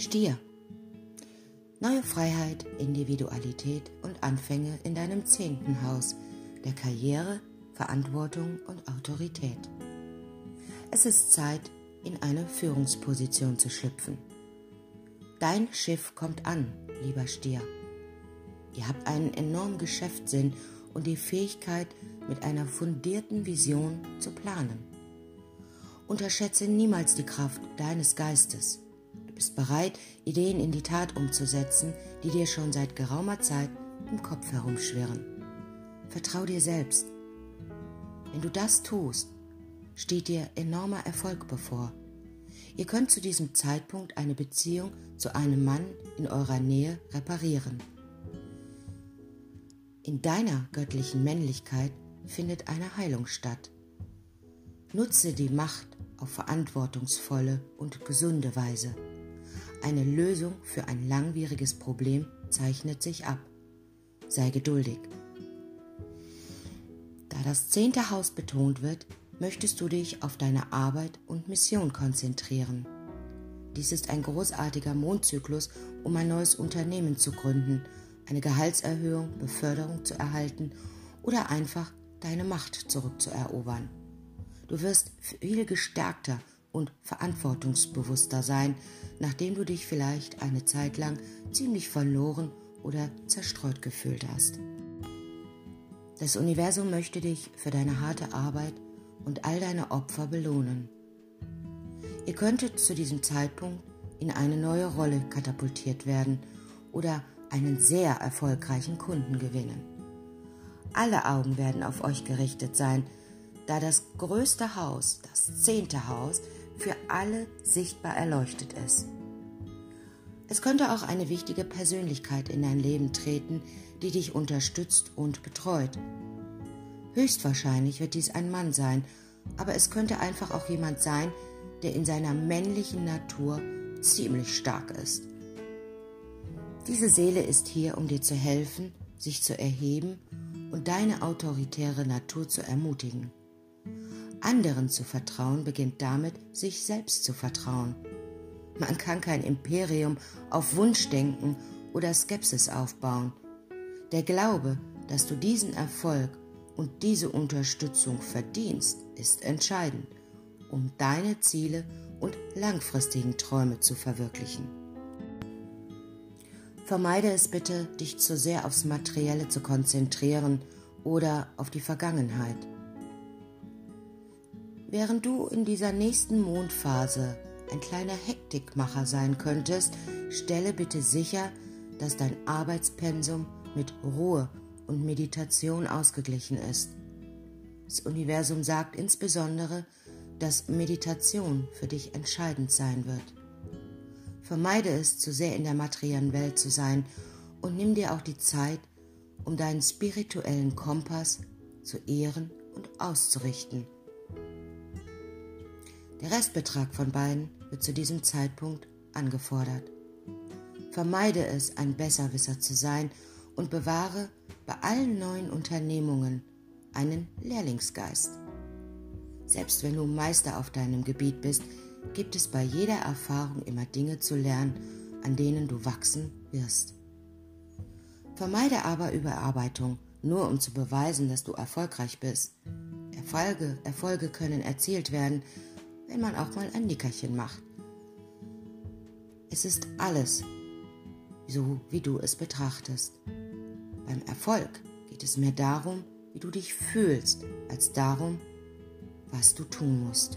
Stier. Neue Freiheit, Individualität und Anfänge in deinem zehnten Haus der Karriere, Verantwortung und Autorität. Es ist Zeit, in eine Führungsposition zu schlüpfen. Dein Schiff kommt an, lieber Stier. Ihr habt einen enormen Geschäftssinn und die Fähigkeit, mit einer fundierten Vision zu planen. Unterschätze niemals die Kraft deines Geistes. Bist bereit, Ideen in die Tat umzusetzen, die dir schon seit geraumer Zeit im Kopf herumschwirren. Vertrau dir selbst. Wenn du das tust, steht dir enormer Erfolg bevor. Ihr könnt zu diesem Zeitpunkt eine Beziehung zu einem Mann in eurer Nähe reparieren. In deiner göttlichen Männlichkeit findet eine Heilung statt. Nutze die Macht auf verantwortungsvolle und gesunde Weise. Eine Lösung für ein langwieriges Problem zeichnet sich ab. Sei geduldig. Da das zehnte Haus betont wird, möchtest du dich auf deine Arbeit und Mission konzentrieren. Dies ist ein großartiger Mondzyklus, um ein neues Unternehmen zu gründen, eine Gehaltserhöhung, Beförderung zu erhalten oder einfach deine Macht zurückzuerobern. Du wirst viel gestärkter und verantwortungsbewusster sein, nachdem du dich vielleicht eine Zeit lang ziemlich verloren oder zerstreut gefühlt hast. Das Universum möchte dich für deine harte Arbeit und all deine Opfer belohnen. Ihr könntet zu diesem Zeitpunkt in eine neue Rolle katapultiert werden oder einen sehr erfolgreichen Kunden gewinnen. Alle Augen werden auf euch gerichtet sein, da das größte Haus, das zehnte Haus, für alle sichtbar erleuchtet ist. Es könnte auch eine wichtige Persönlichkeit in dein Leben treten, die dich unterstützt und betreut. Höchstwahrscheinlich wird dies ein Mann sein, aber es könnte einfach auch jemand sein, der in seiner männlichen Natur ziemlich stark ist. Diese Seele ist hier, um dir zu helfen, sich zu erheben und deine autoritäre Natur zu ermutigen. Anderen zu vertrauen beginnt damit, sich selbst zu vertrauen. Man kann kein Imperium auf Wunschdenken oder Skepsis aufbauen. Der Glaube, dass du diesen Erfolg und diese Unterstützung verdienst, ist entscheidend, um deine Ziele und langfristigen Träume zu verwirklichen. Vermeide es bitte, dich zu sehr aufs Materielle zu konzentrieren oder auf die Vergangenheit. Während du in dieser nächsten Mondphase ein kleiner Hektikmacher sein könntest, stelle bitte sicher, dass dein Arbeitspensum mit Ruhe und Meditation ausgeglichen ist. Das Universum sagt insbesondere, dass Meditation für dich entscheidend sein wird. Vermeide es, zu sehr in der materiellen Welt zu sein und nimm dir auch die Zeit, um deinen spirituellen Kompass zu ehren und auszurichten. Der Restbetrag von beiden wird zu diesem Zeitpunkt angefordert. Vermeide es, ein Besserwisser zu sein und bewahre bei allen neuen Unternehmungen einen Lehrlingsgeist. Selbst wenn du Meister auf deinem Gebiet bist, gibt es bei jeder Erfahrung immer Dinge zu lernen, an denen du wachsen wirst. Vermeide aber Überarbeitung, nur um zu beweisen, dass du erfolgreich bist. Erfolge, Erfolge können erzielt werden, wenn man auch mal ein Nickerchen macht. Es ist alles, so wie du es betrachtest. Beim Erfolg geht es mehr darum, wie du dich fühlst, als darum, was du tun musst.